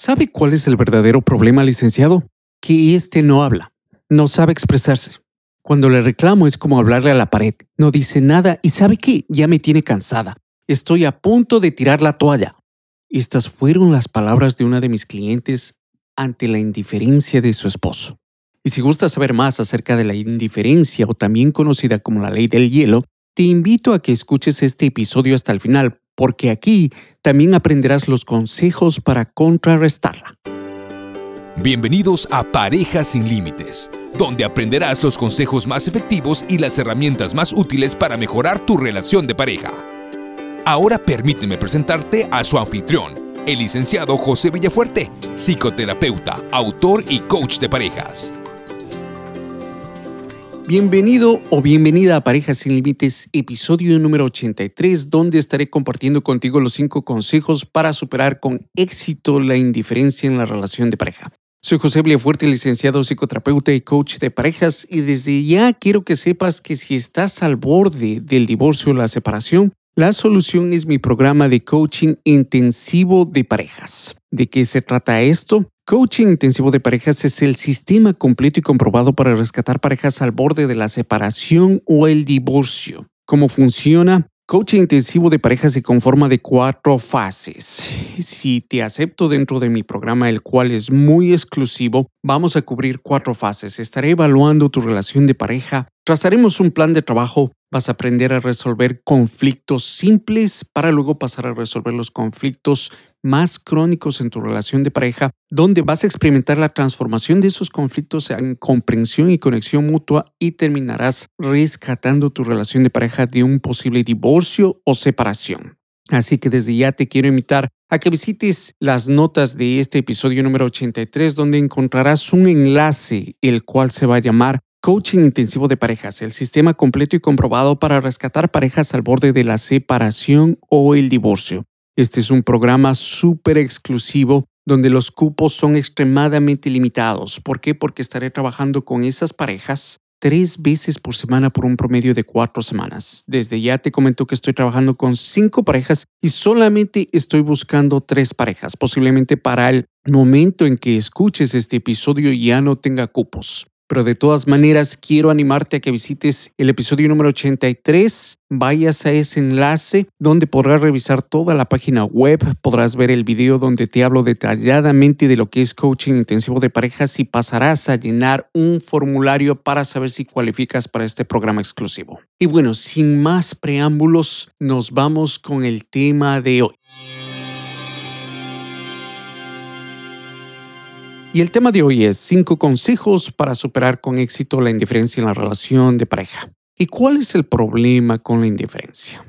¿Sabe cuál es el verdadero problema, licenciado? Que éste no habla, no sabe expresarse. Cuando le reclamo es como hablarle a la pared, no dice nada y sabe qué, ya me tiene cansada. Estoy a punto de tirar la toalla. Estas fueron las palabras de una de mis clientes ante la indiferencia de su esposo. Y si gusta saber más acerca de la indiferencia o también conocida como la ley del hielo, te invito a que escuches este episodio hasta el final porque aquí también aprenderás los consejos para contrarrestarla. Bienvenidos a Parejas sin Límites, donde aprenderás los consejos más efectivos y las herramientas más útiles para mejorar tu relación de pareja. Ahora permíteme presentarte a su anfitrión, el licenciado José Villafuerte, psicoterapeuta, autor y coach de parejas. Bienvenido o bienvenida a Parejas sin Límites, episodio número 83, donde estaré compartiendo contigo los cinco consejos para superar con éxito la indiferencia en la relación de pareja. Soy José Fuerte, licenciado psicoterapeuta y coach de parejas, y desde ya quiero que sepas que si estás al borde del divorcio o la separación, la solución es mi programa de coaching intensivo de parejas. ¿De qué se trata esto? Coaching intensivo de parejas es el sistema completo y comprobado para rescatar parejas al borde de la separación o el divorcio. ¿Cómo funciona? Coaching intensivo de parejas se conforma de cuatro fases. Si te acepto dentro de mi programa, el cual es muy exclusivo, vamos a cubrir cuatro fases. Estaré evaluando tu relación de pareja, trazaremos un plan de trabajo, vas a aprender a resolver conflictos simples para luego pasar a resolver los conflictos más crónicos en tu relación de pareja, donde vas a experimentar la transformación de esos conflictos en comprensión y conexión mutua y terminarás rescatando tu relación de pareja de un posible divorcio o separación. Así que desde ya te quiero invitar a que visites las notas de este episodio número 83, donde encontrarás un enlace, el cual se va a llamar Coaching Intensivo de Parejas, el sistema completo y comprobado para rescatar parejas al borde de la separación o el divorcio. Este es un programa súper exclusivo donde los cupos son extremadamente limitados. ¿Por qué? Porque estaré trabajando con esas parejas tres veces por semana por un promedio de cuatro semanas. Desde ya te comento que estoy trabajando con cinco parejas y solamente estoy buscando tres parejas. Posiblemente para el momento en que escuches este episodio ya no tenga cupos. Pero de todas maneras, quiero animarte a que visites el episodio número 83, vayas a ese enlace donde podrás revisar toda la página web, podrás ver el video donde te hablo detalladamente de lo que es coaching intensivo de parejas y pasarás a llenar un formulario para saber si cualificas para este programa exclusivo. Y bueno, sin más preámbulos, nos vamos con el tema de hoy. Y el tema de hoy es 5 consejos para superar con éxito la indiferencia en la relación de pareja. ¿Y cuál es el problema con la indiferencia?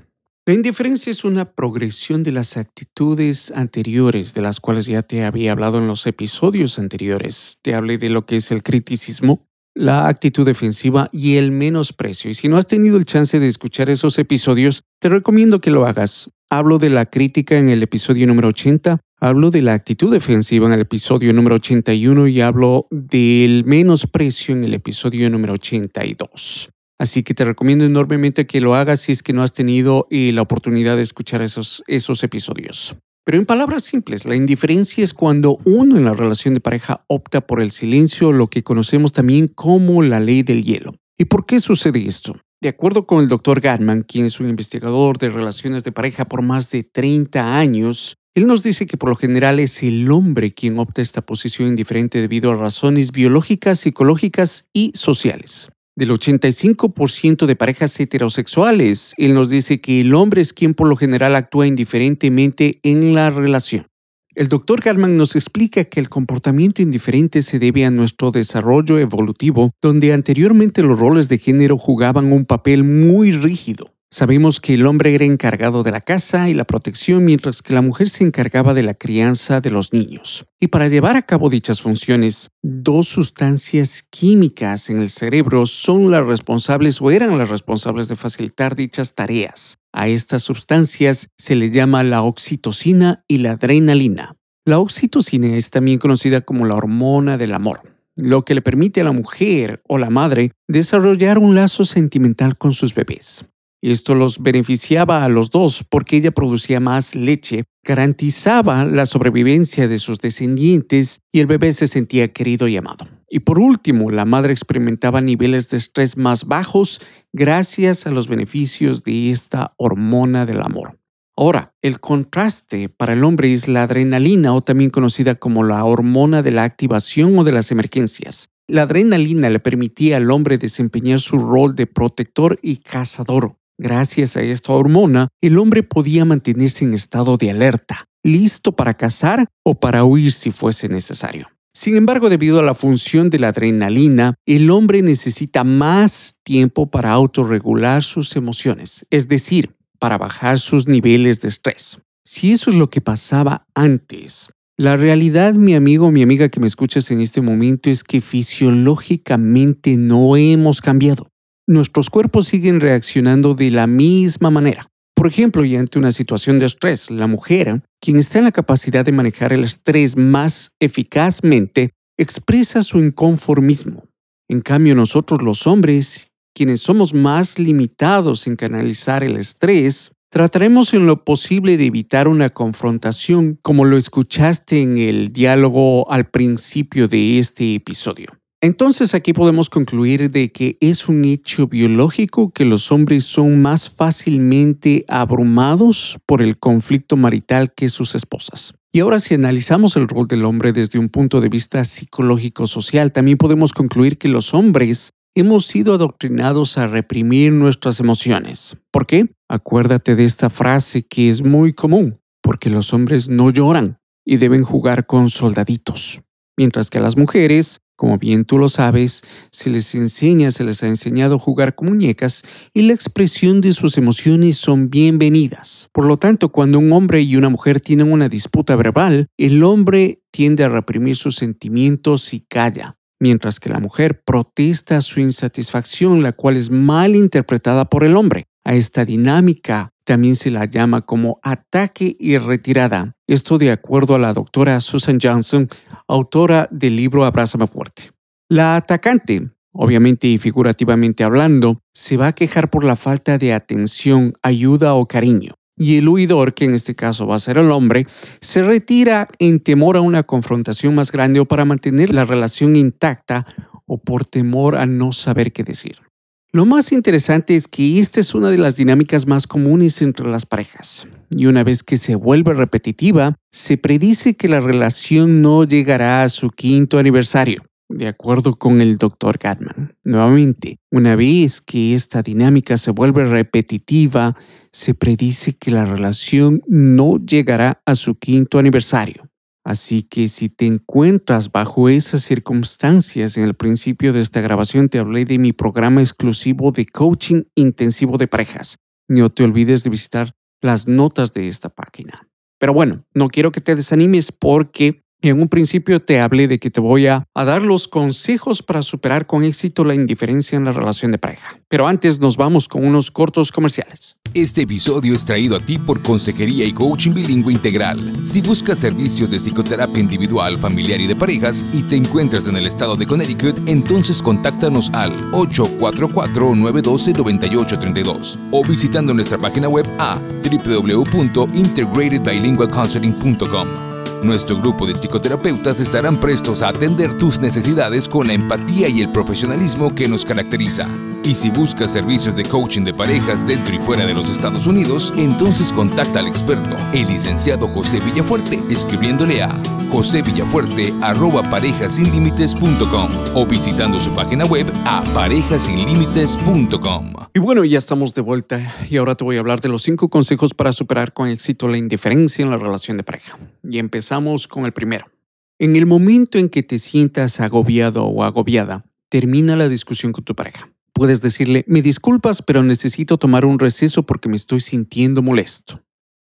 La indiferencia es una progresión de las actitudes anteriores, de las cuales ya te había hablado en los episodios anteriores. Te hablé de lo que es el criticismo, la actitud defensiva y el menosprecio. Y si no has tenido el chance de escuchar esos episodios, te recomiendo que lo hagas. Hablo de la crítica en el episodio número 80, hablo de la actitud defensiva en el episodio número 81 y hablo del menosprecio en el episodio número 82. Así que te recomiendo enormemente que lo hagas si es que no has tenido eh, la oportunidad de escuchar esos, esos episodios. Pero en palabras simples, la indiferencia es cuando uno en la relación de pareja opta por el silencio, lo que conocemos también como la ley del hielo. ¿Y por qué sucede esto? De acuerdo con el doctor Gatman, quien es un investigador de relaciones de pareja por más de 30 años, él nos dice que por lo general es el hombre quien opta esta posición indiferente debido a razones biológicas, psicológicas y sociales. Del 85% de parejas heterosexuales, él nos dice que el hombre es quien por lo general actúa indiferentemente en la relación. El doctor Garman nos explica que el comportamiento indiferente se debe a nuestro desarrollo evolutivo, donde anteriormente los roles de género jugaban un papel muy rígido. Sabemos que el hombre era encargado de la casa y la protección mientras que la mujer se encargaba de la crianza de los niños. Y para llevar a cabo dichas funciones, dos sustancias químicas en el cerebro son las responsables o eran las responsables de facilitar dichas tareas. A estas sustancias se le llama la oxitocina y la adrenalina. La oxitocina es también conocida como la hormona del amor lo que le permite a la mujer o la madre desarrollar un lazo sentimental con sus bebés. Esto los beneficiaba a los dos porque ella producía más leche, garantizaba la sobrevivencia de sus descendientes y el bebé se sentía querido y amado. Y por último, la madre experimentaba niveles de estrés más bajos gracias a los beneficios de esta hormona del amor. Ahora, el contraste para el hombre es la adrenalina o también conocida como la hormona de la activación o de las emergencias. La adrenalina le permitía al hombre desempeñar su rol de protector y cazador. Gracias a esta hormona, el hombre podía mantenerse en estado de alerta, listo para cazar o para huir si fuese necesario. Sin embargo, debido a la función de la adrenalina, el hombre necesita más tiempo para autorregular sus emociones, es decir, para bajar sus niveles de estrés. Si eso es lo que pasaba antes, la realidad, mi amigo o mi amiga que me escuchas en este momento, es que fisiológicamente no hemos cambiado nuestros cuerpos siguen reaccionando de la misma manera. Por ejemplo, y ante una situación de estrés, la mujer, quien está en la capacidad de manejar el estrés más eficazmente, expresa su inconformismo. En cambio, nosotros los hombres, quienes somos más limitados en canalizar el estrés, trataremos en lo posible de evitar una confrontación como lo escuchaste en el diálogo al principio de este episodio. Entonces aquí podemos concluir de que es un hecho biológico que los hombres son más fácilmente abrumados por el conflicto marital que sus esposas. Y ahora si analizamos el rol del hombre desde un punto de vista psicológico-social, también podemos concluir que los hombres hemos sido adoctrinados a reprimir nuestras emociones. ¿Por qué? Acuérdate de esta frase que es muy común, porque los hombres no lloran y deben jugar con soldaditos, mientras que a las mujeres como bien tú lo sabes, se les enseña, se les ha enseñado a jugar con muñecas y la expresión de sus emociones son bienvenidas. Por lo tanto, cuando un hombre y una mujer tienen una disputa verbal, el hombre tiende a reprimir sus sentimientos y calla, mientras que la mujer protesta su insatisfacción, la cual es mal interpretada por el hombre. A esta dinámica también se la llama como ataque y retirada. Esto de acuerdo a la doctora Susan Johnson, autora del libro Abrázame fuerte. La atacante, obviamente y figurativamente hablando, se va a quejar por la falta de atención, ayuda o cariño. Y el huidor, que en este caso va a ser el hombre, se retira en temor a una confrontación más grande o para mantener la relación intacta o por temor a no saber qué decir. Lo más interesante es que esta es una de las dinámicas más comunes entre las parejas. Y una vez que se vuelve repetitiva, se predice que la relación no llegará a su quinto aniversario, de acuerdo con el Dr. Gatman. Nuevamente, una vez que esta dinámica se vuelve repetitiva, se predice que la relación no llegará a su quinto aniversario. Así que si te encuentras bajo esas circunstancias, en el principio de esta grabación te hablé de mi programa exclusivo de coaching intensivo de parejas. No te olvides de visitar las notas de esta página. Pero bueno, no quiero que te desanimes porque en un principio te hablé de que te voy a, dar los consejos para superar con éxito la indiferencia en la relación de pareja. Pero antes nos vamos con unos cortos comerciales. Este episodio es traído a ti por Consejería y Coaching Bilingüe Integral. Si buscas servicios de psicoterapia individual, familiar y de parejas y te encuentras en el estado de Connecticut, entonces contáctanos al 844-912-9832 o visitando nuestra página web a www.integratedbilingualcounseling.com. Nuestro grupo de psicoterapeutas estarán prestos a atender tus necesidades con la empatía y el profesionalismo que nos caracteriza. Y si buscas servicios de coaching de parejas dentro y fuera de los Estados Unidos, entonces contacta al experto, el licenciado José Villafuerte, escribiéndole a josevillafuerte.parejasinlimites.com o visitando su página web a parejasinlimites.com. Y bueno, ya estamos de vuelta y ahora te voy a hablar de los cinco consejos para superar con éxito la indiferencia en la relación de pareja. Y empezamos con el primero. En el momento en que te sientas agobiado o agobiada, termina la discusión con tu pareja. Puedes decirle, me disculpas, pero necesito tomar un receso porque me estoy sintiendo molesto.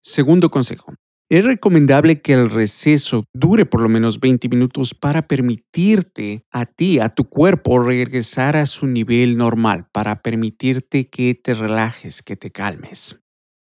Segundo consejo, es recomendable que el receso dure por lo menos 20 minutos para permitirte a ti, a tu cuerpo, regresar a su nivel normal, para permitirte que te relajes, que te calmes.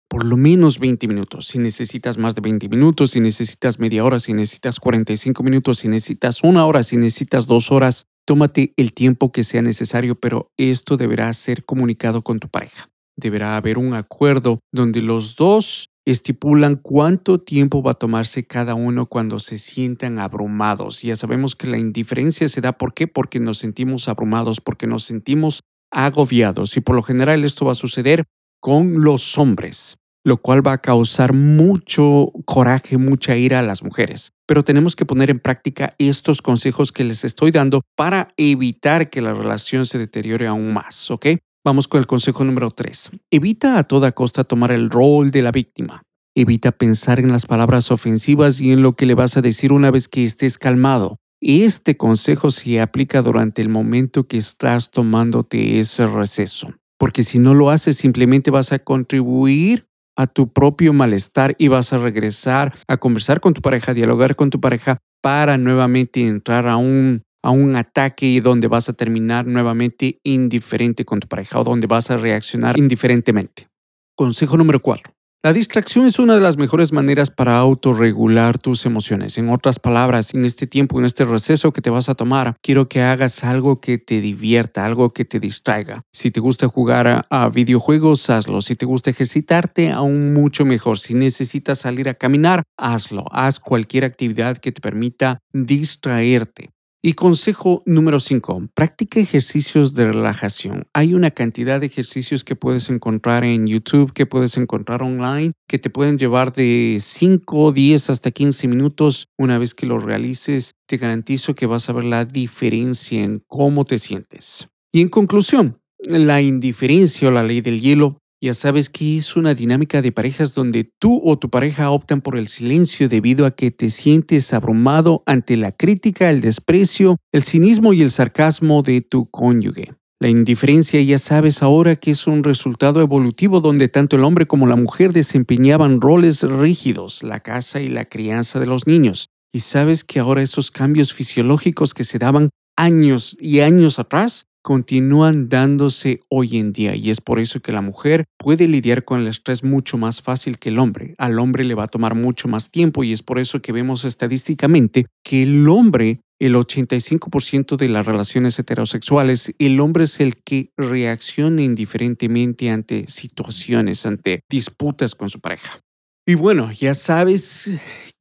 Por lo menos 20 minutos. Si necesitas más de 20 minutos, si necesitas media hora, si necesitas 45 minutos, si necesitas una hora, si necesitas dos horas, tómate el tiempo que sea necesario, pero esto deberá ser comunicado con tu pareja. deberá haber un acuerdo donde los dos estipulan cuánto tiempo va a tomarse cada uno cuando se sientan abrumados. Ya sabemos que la indiferencia se da ¿por qué? Porque nos sentimos abrumados, porque nos sentimos agobiados y por lo general esto va a suceder con los hombres, lo cual va a causar mucho coraje, mucha ira a las mujeres. Pero tenemos que poner en práctica estos consejos que les estoy dando para evitar que la relación se deteriore aún más, ¿ok? Vamos con el consejo número 3. Evita a toda costa tomar el rol de la víctima. Evita pensar en las palabras ofensivas y en lo que le vas a decir una vez que estés calmado. Este consejo se aplica durante el momento que estás tomándote ese receso, porque si no lo haces simplemente vas a contribuir a tu propio malestar y vas a regresar a conversar con tu pareja, a dialogar con tu pareja para nuevamente entrar a un a un ataque donde vas a terminar nuevamente indiferente con tu pareja o donde vas a reaccionar indiferentemente. Consejo número 4. La distracción es una de las mejores maneras para autorregular tus emociones. En otras palabras, en este tiempo, en este receso que te vas a tomar, quiero que hagas algo que te divierta, algo que te distraiga. Si te gusta jugar a, videojuegos, hazlo. Si te gusta ejercitarte, aún mucho mejor. Si necesitas salir a caminar, hazlo. Haz cualquier actividad que te permita distraerte. Y consejo número 5, practica ejercicios de relajación. Hay una cantidad de ejercicios que puedes encontrar en YouTube, que puedes encontrar online, que te pueden llevar de 5, 10 hasta 15 minutos. Una vez que lo realices, te garantizo que vas a ver la diferencia en cómo te sientes. Y en conclusión, la indiferencia o la ley del hielo ya sabes que es una dinámica de parejas donde tú o tu pareja optan por el silencio debido a que te sientes abrumado ante la crítica, el desprecio, el cinismo y el sarcasmo de tu cónyuge. La indiferencia ya sabes ahora que es un resultado evolutivo donde tanto el hombre como la mujer desempeñaban roles rígidos, la casa y la crianza de los niños. Y sabes que ahora esos cambios fisiológicos que se daban años y años atrás continúan dándose hoy en día y es por eso que la mujer puede lidiar con el estrés mucho más fácil que el hombre. Al hombre le va a tomar mucho más tiempo y es por eso que vemos estadísticamente que el hombre, el 85% de las relaciones heterosexuales, el hombre es el que reacciona indiferentemente ante situaciones, ante disputas con su pareja. Y bueno, ya sabes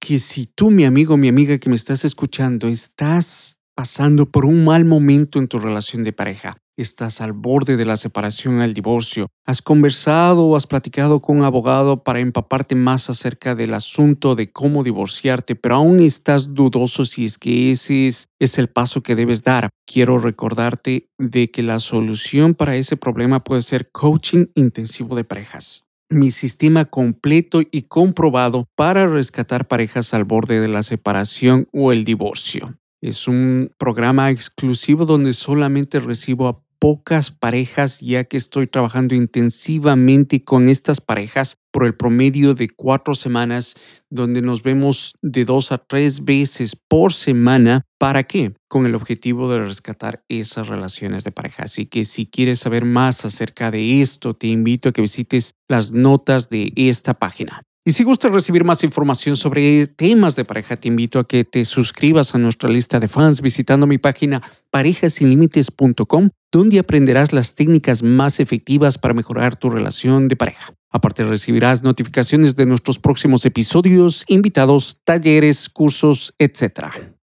que si tú, mi amigo, mi amiga que me estás escuchando, estás pasando por un mal momento en tu relación de pareja, estás al borde de la separación, el divorcio, has conversado o has platicado con un abogado para empaparte más acerca del asunto de cómo divorciarte, pero aún estás dudoso si es que ese es, es el paso que debes dar. Quiero recordarte de que la solución para ese problema puede ser coaching intensivo de parejas mi sistema completo y comprobado para rescatar parejas al borde de la separación o el divorcio. Es un programa exclusivo donde solamente recibo a pocas parejas ya que estoy trabajando intensivamente con estas parejas por el promedio de cuatro semanas donde nos vemos de dos a tres veces por semana. ¿Para qué? Con el objetivo de rescatar esas relaciones de pareja. Así que si quieres saber más acerca de esto, te invito a que visites las notas de esta página. Y si gustas recibir más información sobre temas de pareja, te invito a que te suscribas a nuestra lista de fans visitando mi página parejasinlimites.com, donde aprenderás las técnicas más efectivas para mejorar tu relación de pareja. Aparte recibirás notificaciones de nuestros próximos episodios, invitados, talleres, cursos, etc.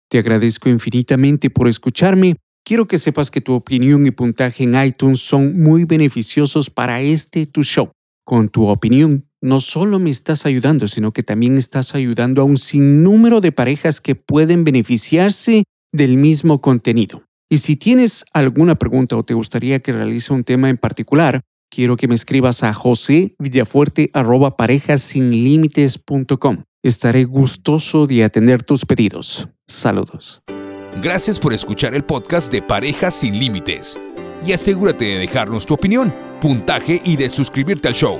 Te agradezco infinitamente por escucharme. Quiero que sepas que tu opinión y puntaje en iTunes son muy beneficiosos para este tu show. Con tu opinión no solo me estás ayudando, sino que también estás ayudando a un sinnúmero de parejas que pueden beneficiarse del mismo contenido. Y si tienes alguna pregunta o te gustaría que realice un tema en particular, quiero que me escribas a josevillafuerte.parejasinlimites.com. Estaré gustoso de atender tus pedidos. Saludos. Gracias por escuchar el podcast de Parejas sin Límites. Y asegúrate de dejarnos tu opinión, puntaje y de suscribirte al show.